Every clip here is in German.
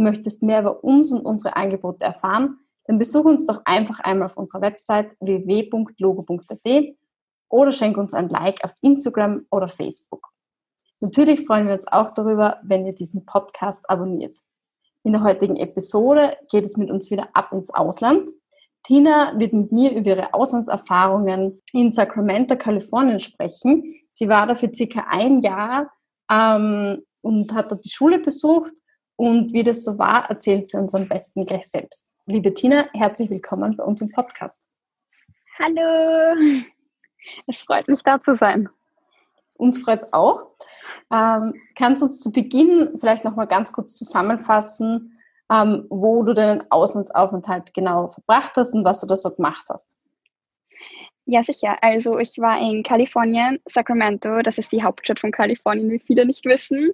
Du möchtest mehr über uns und unsere Angebote erfahren? Dann besuch uns doch einfach einmal auf unserer Website www.logo.at oder schenk uns ein Like auf Instagram oder Facebook. Natürlich freuen wir uns auch darüber, wenn ihr diesen Podcast abonniert. In der heutigen Episode geht es mit uns wieder ab ins Ausland. Tina wird mit mir über ihre Auslandserfahrungen in Sacramento, Kalifornien sprechen. Sie war da für circa ein Jahr ähm, und hat dort die Schule besucht. Und wie das so war, erzählt sie uns am besten gleich selbst. Liebe Tina, herzlich willkommen bei uns im Podcast. Hallo, es freut mich da zu sein. Uns freut es auch. Ähm, kannst du uns zu Beginn vielleicht noch mal ganz kurz zusammenfassen, ähm, wo du deinen Auslandsaufenthalt genau verbracht hast und was du da so gemacht hast? Ja, sicher. Also ich war in Kalifornien, Sacramento, das ist die Hauptstadt von Kalifornien, wie viele nicht wissen.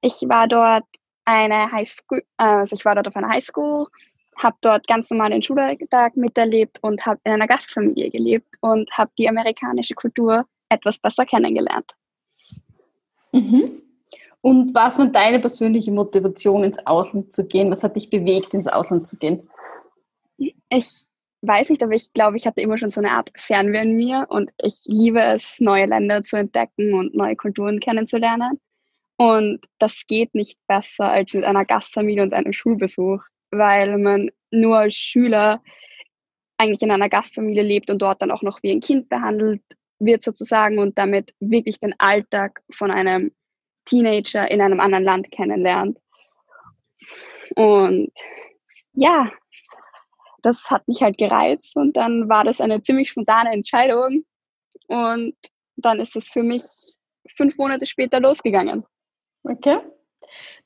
Ich war dort eine Highschool, also ich war dort auf einer Highschool, habe dort ganz normal den Schultag miterlebt und habe in einer Gastfamilie gelebt und habe die amerikanische Kultur etwas besser kennengelernt. Mhm. Und was war deine persönliche Motivation, ins Ausland zu gehen? Was hat dich bewegt, ins Ausland zu gehen? Ich weiß nicht, aber ich glaube, ich hatte immer schon so eine Art Fernweh in mir und ich liebe es, neue Länder zu entdecken und neue Kulturen kennenzulernen. Und das geht nicht besser als mit einer Gastfamilie und einem Schulbesuch, weil man nur als Schüler eigentlich in einer Gastfamilie lebt und dort dann auch noch wie ein Kind behandelt wird sozusagen und damit wirklich den Alltag von einem Teenager in einem anderen Land kennenlernt. Und ja, das hat mich halt gereizt und dann war das eine ziemlich spontane Entscheidung und dann ist es für mich fünf Monate später losgegangen. Okay.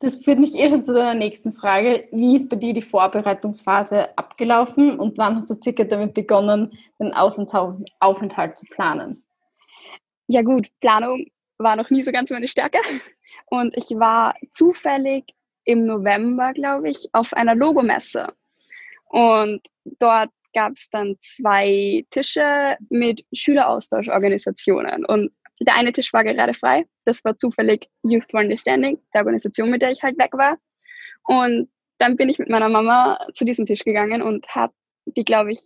Das führt mich eh schon zu deiner nächsten Frage. Wie ist bei dir die Vorbereitungsphase abgelaufen und wann hast du circa damit begonnen, den Auslandsaufenthalt zu planen? Ja gut, Planung war noch nie so ganz meine Stärke. Und ich war zufällig im November, glaube ich, auf einer Logomesse. Und dort gab es dann zwei Tische mit Schüleraustauschorganisationen. Und der eine Tisch war gerade frei. Das war zufällig Youth for Understanding, der Organisation, mit der ich halt weg war. Und dann bin ich mit meiner Mama zu diesem Tisch gegangen und habe die, glaube ich,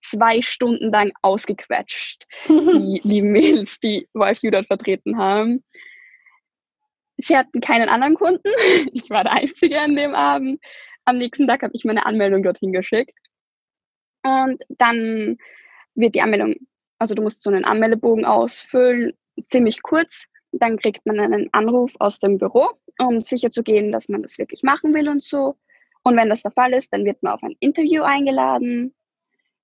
zwei Stunden lang ausgequetscht, die lieben Mädels, die YFU dort vertreten haben. Sie hatten keinen anderen Kunden. Ich war der Einzige an dem Abend. Am nächsten Tag habe ich meine Anmeldung dorthin geschickt. Und dann wird die Anmeldung, also du musst so einen Anmeldebogen ausfüllen ziemlich kurz. Dann kriegt man einen Anruf aus dem Büro, um sicherzugehen, dass man das wirklich machen will und so. Und wenn das der Fall ist, dann wird man auf ein Interview eingeladen.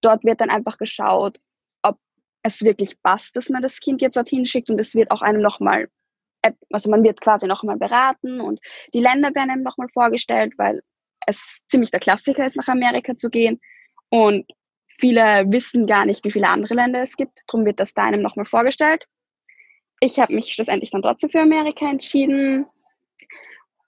Dort wird dann einfach geschaut, ob es wirklich passt, dass man das Kind jetzt dorthin schickt. Und es wird auch einem nochmal, also man wird quasi nochmal beraten und die Länder werden einem nochmal vorgestellt, weil es ziemlich der Klassiker ist, nach Amerika zu gehen. Und viele wissen gar nicht, wie viele andere Länder es gibt. Darum wird das da einem nochmal vorgestellt ich habe mich schlussendlich dann trotzdem für Amerika entschieden.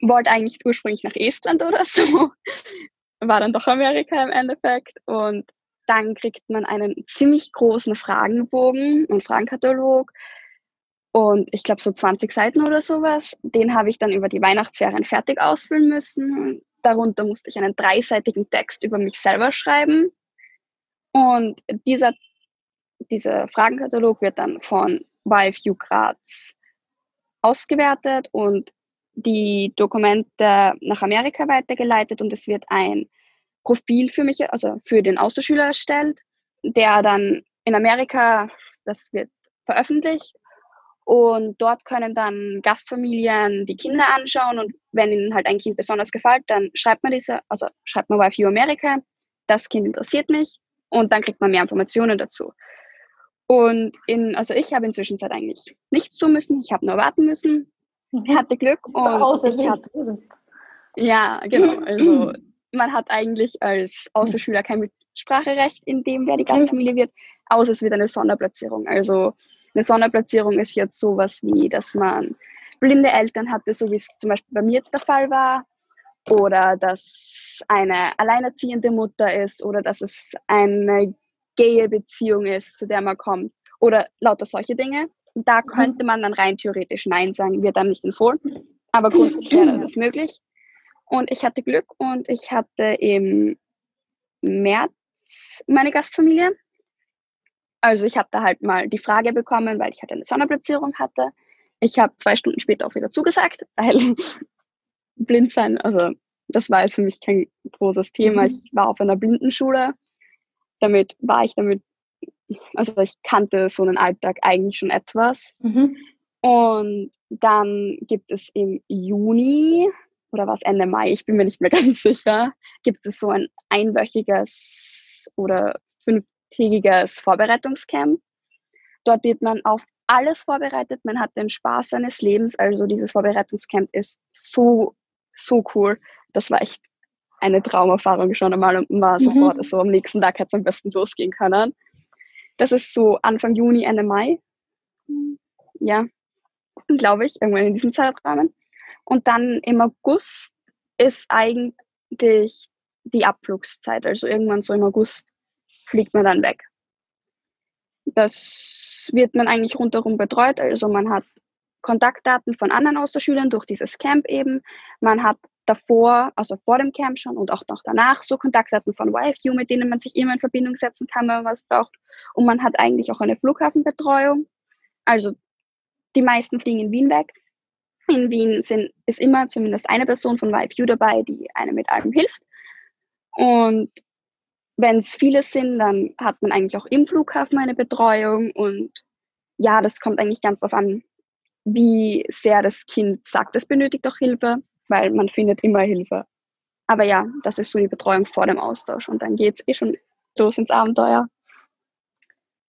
Wollte eigentlich ursprünglich nach Estland oder so. War dann doch Amerika im Endeffekt. Und dann kriegt man einen ziemlich großen Fragenbogen, einen Fragenkatalog. Und ich glaube so 20 Seiten oder sowas. Den habe ich dann über die Weihnachtsferien fertig ausfüllen müssen. Darunter musste ich einen dreiseitigen Text über mich selber schreiben. Und dieser, dieser Fragenkatalog wird dann von YFU Graz ausgewertet und die Dokumente nach Amerika weitergeleitet und es wird ein Profil für mich, also für den Austauschschüler erstellt, der dann in Amerika, das wird veröffentlicht und dort können dann Gastfamilien die Kinder anschauen und wenn ihnen halt ein Kind besonders gefällt, dann schreibt man diese, also schreibt man YFU Amerika, das Kind interessiert mich und dann kriegt man mehr Informationen dazu. Und in, also ich habe inzwischen Zeit eigentlich nichts tun müssen. Ich habe nur warten müssen. Mhm. Hatte Glück. Und ich hatte, ja, genau. Also man hat eigentlich als Außerschüler kein Mitspracherecht in dem, wer die Gastfamilie wird, außer es wird eine Sonderplatzierung. Also eine Sonderplatzierung ist jetzt sowas wie, dass man blinde Eltern hatte, so wie es zum Beispiel bei mir jetzt der Fall war, oder dass eine alleinerziehende Mutter ist oder dass es eine gaye Beziehung ist, zu der man kommt oder lauter solche Dinge. Da mhm. könnte man dann rein theoretisch Nein sagen, wird dann nicht empfohlen, aber grundsätzlich wäre das möglich. Und ich hatte Glück und ich hatte im März meine Gastfamilie. Also ich habe da halt mal die Frage bekommen, weil ich halt eine Sonderplatzierung hatte. Ich habe zwei Stunden später auch wieder zugesagt, weil blind sein, also das war jetzt für mich kein großes Thema. Mhm. Ich war auf einer Blindenschule. Damit war ich damit, also ich kannte so einen Alltag eigentlich schon etwas. Mhm. Und dann gibt es im Juni oder was Ende Mai, ich bin mir nicht mehr ganz sicher, gibt es so ein einwöchiges oder fünftägiges Vorbereitungscamp. Dort wird man auf alles vorbereitet, man hat den Spaß seines Lebens. Also dieses Vorbereitungscamp ist so, so cool. Das war echt eine Traumerfahrung schon einmal und war mhm. sofort so am nächsten Tag hätte es am besten losgehen können. Das ist so Anfang Juni, Ende Mai. Ja, glaube ich, irgendwann in diesem Zeitrahmen. Und dann im August ist eigentlich die Abflugszeit. Also irgendwann so im August fliegt man dann weg. Das wird man eigentlich rundherum betreut. Also man hat Kontaktdaten von anderen Austauschschülern durch dieses Camp eben. Man hat davor, also vor dem Camp schon und auch noch danach, so Kontaktdaten von YFU, mit denen man sich immer in Verbindung setzen kann, wenn man was braucht. Und man hat eigentlich auch eine Flughafenbetreuung. Also die meisten fliegen in Wien weg. In Wien sind, ist immer zumindest eine Person von YFU dabei, die einem mit allem hilft. Und wenn es viele sind, dann hat man eigentlich auch im Flughafen eine Betreuung und ja, das kommt eigentlich ganz darauf an, wie sehr das Kind sagt, es benötigt auch Hilfe, weil man findet immer Hilfe. Aber ja, das ist so die Betreuung vor dem Austausch und dann geht es eh schon los ins Abenteuer.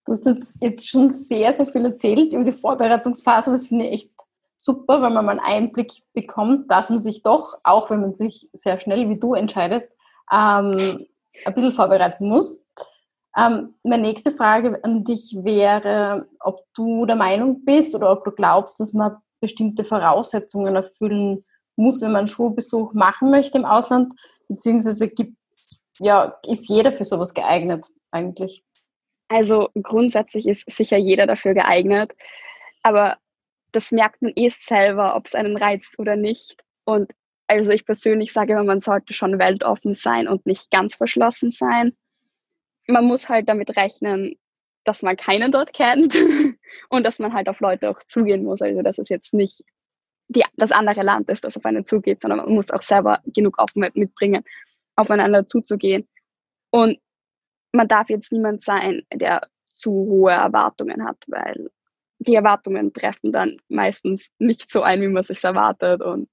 Du hast jetzt, jetzt schon sehr, sehr viel erzählt über die Vorbereitungsphase. Das finde ich echt super, weil man mal einen Einblick bekommt, dass man sich doch, auch wenn man sich sehr schnell wie du entscheidest, ähm, ein bisschen vorbereiten muss. Ähm, meine nächste Frage an dich wäre, ob du der Meinung bist oder ob du glaubst, dass man bestimmte Voraussetzungen erfüllen muss, wenn man Schulbesuch machen möchte im Ausland, beziehungsweise gibt, ja, ist jeder für sowas geeignet eigentlich? Also grundsätzlich ist sicher jeder dafür geeignet, aber das merkt man eh selber, ob es einen reizt oder nicht. Und also ich persönlich sage immer, man sollte schon weltoffen sein und nicht ganz verschlossen sein. Man muss halt damit rechnen, dass man keinen dort kennt und dass man halt auf Leute auch zugehen muss. Also dass es jetzt nicht die, das andere Land ist, das auf einen zugeht, sondern man muss auch selber genug Offenheit mitbringen, aufeinander zuzugehen. Und man darf jetzt niemand sein, der zu hohe Erwartungen hat, weil die Erwartungen treffen dann meistens nicht so ein, wie man sich erwartet und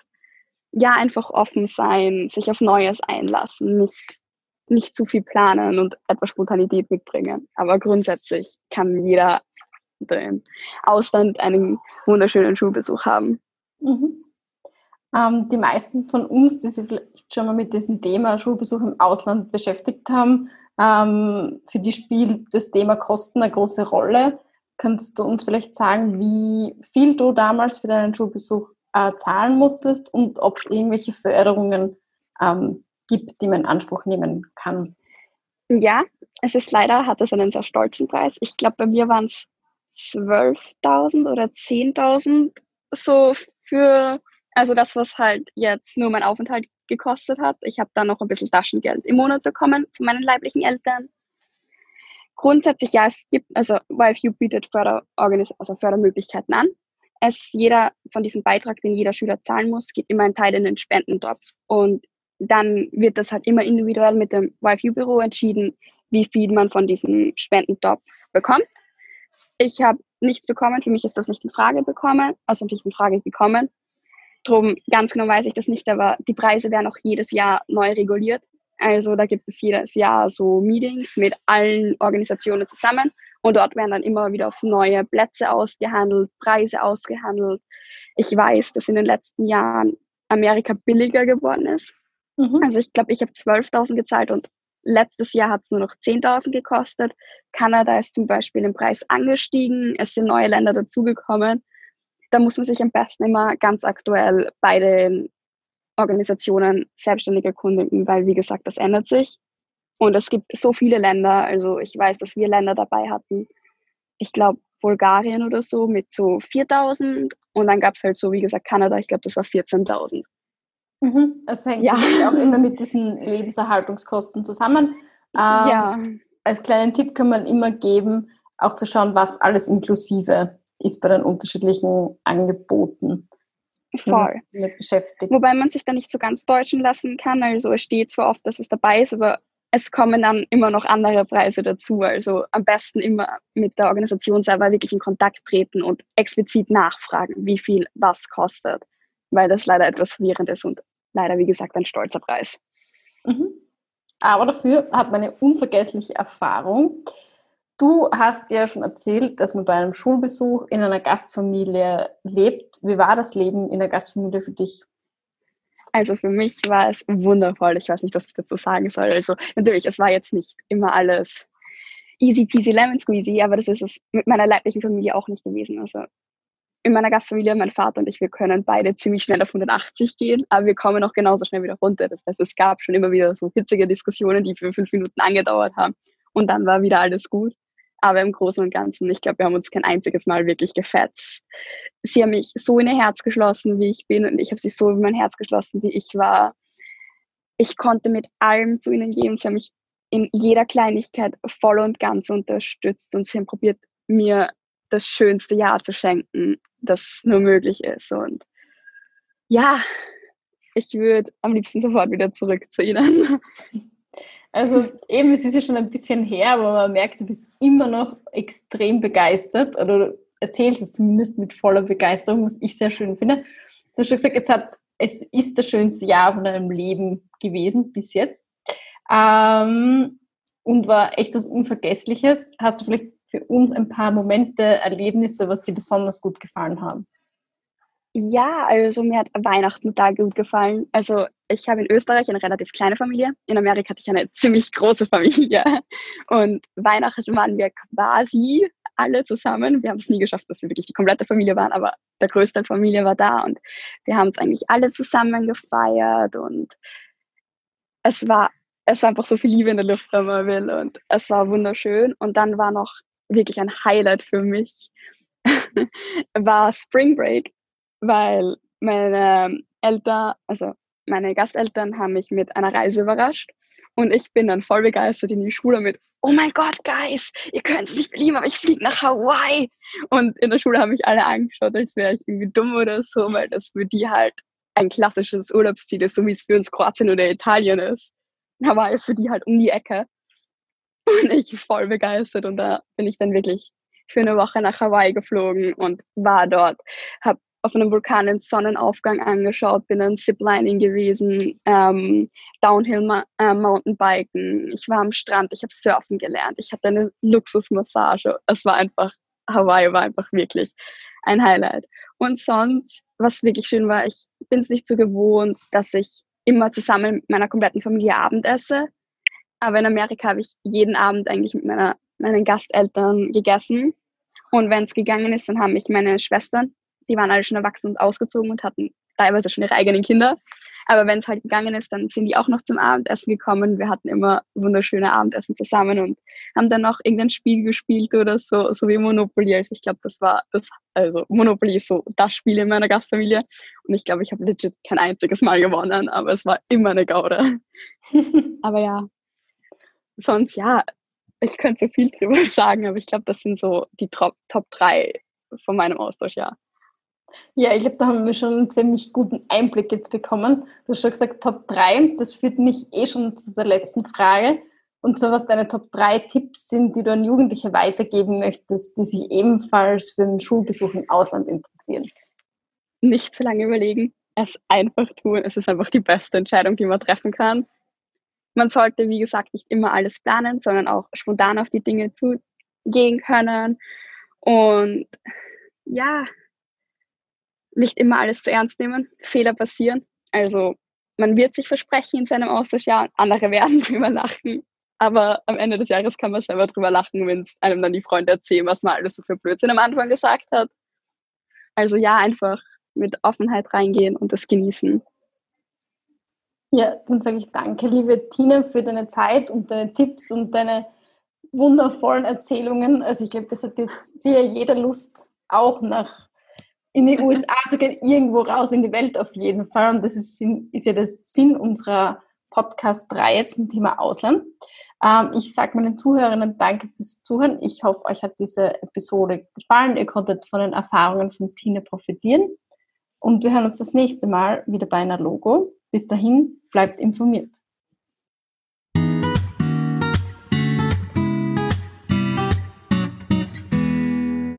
ja, einfach offen sein, sich auf Neues einlassen, nicht, nicht zu viel planen und etwas Spontanität mitbringen. Aber grundsätzlich kann jeder im Ausland einen wunderschönen Schulbesuch haben. Mhm. Ähm, die meisten von uns, die sich vielleicht schon mal mit diesem Thema Schulbesuch im Ausland beschäftigt haben, ähm, für die spielt das Thema Kosten eine große Rolle. Kannst du uns vielleicht sagen, wie viel du damals für deinen Schulbesuch äh, zahlen musstest und ob es irgendwelche Förderungen ähm, gibt, die man in Anspruch nehmen kann. Ja, es ist leider, hat es einen sehr stolzen Preis. Ich glaube, bei mir waren es 12.000 oder 10.000 so für, also das, was halt jetzt nur mein Aufenthalt gekostet hat. Ich habe dann noch ein bisschen Taschengeld im Monat bekommen von meinen leiblichen Eltern. Grundsätzlich ja, es gibt, also YFU bietet Förder also Fördermöglichkeiten an es jeder von diesem Beitrag, den jeder Schüler zahlen muss, geht immer ein Teil in den Spendentopf. Und dann wird das halt immer individuell mit dem YFU-Büro entschieden, wie viel man von diesem Spendentopf bekommt. Ich habe nichts bekommen, für mich ist das nicht in Frage bekommen, also nicht in Frage gekommen. Drum ganz genau weiß ich das nicht, aber die Preise werden auch jedes Jahr neu reguliert. Also da gibt es jedes Jahr so Meetings mit allen Organisationen zusammen und dort werden dann immer wieder auf neue Plätze ausgehandelt, Preise ausgehandelt. Ich weiß, dass in den letzten Jahren Amerika billiger geworden ist. Mhm. Also ich glaube, ich habe 12.000 gezahlt und letztes Jahr hat es nur noch 10.000 gekostet. Kanada ist zum Beispiel im Preis angestiegen, es sind neue Länder dazugekommen. Da muss man sich am besten immer ganz aktuell bei den Organisationen selbstständig erkundigen, weil wie gesagt, das ändert sich. Und es gibt so viele Länder, also ich weiß, dass wir Länder dabei hatten. Ich glaube, Bulgarien oder so mit so 4000 und dann gab es halt so, wie gesagt, Kanada, ich glaube, das war 14.000. Mhm. Das hängt ja. auch immer mit diesen Lebenserhaltungskosten zusammen. Ähm, ja. Als kleinen Tipp kann man immer geben, auch zu schauen, was alles inklusive ist bei den unterschiedlichen Angeboten. Voll. Wobei man sich da nicht so ganz deutschen lassen kann. Also es steht zwar oft, dass es dabei ist, aber es kommen dann immer noch andere Preise dazu. Also am besten immer mit der Organisation selber wirklich in Kontakt treten und explizit nachfragen, wie viel was kostet, weil das leider etwas verwirrend ist und leider, wie gesagt, ein stolzer Preis. Mhm. Aber dafür hat man eine unvergessliche Erfahrung. Du hast ja schon erzählt, dass man bei einem Schulbesuch in einer Gastfamilie lebt. Wie war das Leben in der Gastfamilie für dich? Also für mich war es wundervoll. Ich weiß nicht, was ich dazu sagen soll. Also natürlich, es war jetzt nicht immer alles easy peasy lemon squeezy, aber das ist es mit meiner leiblichen Familie auch nicht gewesen. Also in meiner Gastfamilie, mein Vater und ich, wir können beide ziemlich schnell auf 180 gehen, aber wir kommen auch genauso schnell wieder runter. Das heißt, es gab schon immer wieder so hitzige Diskussionen, die für fünf Minuten angedauert haben und dann war wieder alles gut. Aber im Großen und Ganzen, ich glaube, wir haben uns kein einziges Mal wirklich gefetzt. Sie haben mich so in ihr Herz geschlossen, wie ich bin, und ich habe sie so in mein Herz geschlossen, wie ich war. Ich konnte mit allem zu ihnen gehen. Sie haben mich in jeder Kleinigkeit voll und ganz unterstützt und sie haben probiert, mir das schönste Jahr zu schenken, das nur möglich ist. Und ja, ich würde am liebsten sofort wieder zurück zu ihnen. Also eben, es ist ja schon ein bisschen her, aber man merkt, du bist immer noch extrem begeistert oder du erzählst es zumindest mit voller Begeisterung, was ich sehr schön finde. Du hast schon gesagt, es, hat, es ist das schönste Jahr von deinem Leben gewesen bis jetzt ähm, und war echt was Unvergessliches. Hast du vielleicht für uns ein paar Momente, Erlebnisse, was dir besonders gut gefallen haben? Ja, also mir hat Weihnachten da gut gefallen. Also ich habe in Österreich eine relativ kleine Familie. In Amerika hatte ich eine ziemlich große Familie. Und Weihnachten waren wir quasi alle zusammen. Wir haben es nie geschafft, dass wir wirklich die komplette Familie waren, aber der größte Familie war da und wir haben es eigentlich alle zusammen gefeiert und es war, es war einfach so viel Liebe in der Luft, wenn man will und es war wunderschön. Und dann war noch wirklich ein Highlight für mich, war Spring Break weil meine Eltern, also meine Gasteltern haben mich mit einer Reise überrascht und ich bin dann voll begeistert in die Schule mit, oh mein Gott, Guys, ihr könnt es nicht belieben, aber ich fliege nach Hawaii. Und in der Schule haben mich alle angeschaut, als wäre ich irgendwie dumm oder so, weil das für die halt ein klassisches Urlaubsziel ist, so wie es für uns Kroatien oder Italien ist. Hawaii ist für die halt um die Ecke. Und ich voll begeistert und da bin ich dann wirklich für eine Woche nach Hawaii geflogen und war dort, habe auf einem Vulkan den Sonnenaufgang angeschaut, bin dann Ziplining gewesen, ähm, Downhill äh, Mountainbiken, ich war am Strand, ich habe Surfen gelernt, ich hatte eine Luxusmassage. Es war einfach, Hawaii war einfach wirklich ein Highlight. Und sonst, was wirklich schön war, ich bin es nicht so gewohnt, dass ich immer zusammen mit meiner kompletten Familie Abend esse. Aber in Amerika habe ich jeden Abend eigentlich mit meiner, meinen Gasteltern gegessen. Und wenn es gegangen ist, dann haben mich meine Schwestern die waren alle schon erwachsen und ausgezogen und hatten teilweise schon ihre eigenen Kinder. Aber wenn es halt gegangen ist, dann sind die auch noch zum Abendessen gekommen. Wir hatten immer wunderschöne Abendessen zusammen und haben dann noch irgendein Spiel gespielt oder so, so wie Monopoly. Also ich glaube, das war das, also Monopoly ist so das Spiel in meiner Gastfamilie. Und ich glaube, ich habe legit kein einziges Mal gewonnen, aber es war immer eine Gaude. aber ja, sonst ja, ich könnte so viel drüber sagen, aber ich glaube, das sind so die Top, Top 3 von meinem Austausch, ja. Ja, ich glaube, da haben wir schon einen ziemlich guten Einblick jetzt bekommen. Du hast schon gesagt Top 3. Das führt mich eh schon zu der letzten Frage. Und zwar, was deine Top 3 Tipps sind, die du an Jugendliche weitergeben möchtest, die sich ebenfalls für einen Schulbesuch im Ausland interessieren. Nicht zu lange überlegen, es einfach tun. Es ist einfach die beste Entscheidung, die man treffen kann. Man sollte, wie gesagt, nicht immer alles planen, sondern auch spontan auf die Dinge zugehen können. Und ja, nicht immer alles zu ernst nehmen. Fehler passieren. Also man wird sich versprechen in seinem Austauschjahr, andere werden drüber lachen. Aber am Ende des Jahres kann man selber drüber lachen, wenn es einem dann die Freunde erzählen, was man alles so für Blödsinn am Anfang gesagt hat. Also ja, einfach mit Offenheit reingehen und das genießen. Ja, dann sage ich danke, liebe Tina, für deine Zeit und deine Tipps und deine wundervollen Erzählungen. Also ich glaube, es hat jetzt sehr jeder Lust, auch nach in die USA zu gehen, irgendwo raus in die Welt auf jeden Fall. Und das ist, ist ja der Sinn unserer Podcast-Reihe zum Thema Ausland. Ähm, ich sage meinen Zuhörerinnen danke fürs Zuhören. Ich hoffe, euch hat diese Episode gefallen. Ihr konntet von den Erfahrungen von Tina profitieren. Und wir hören uns das nächste Mal wieder bei einer Logo. Bis dahin, bleibt informiert.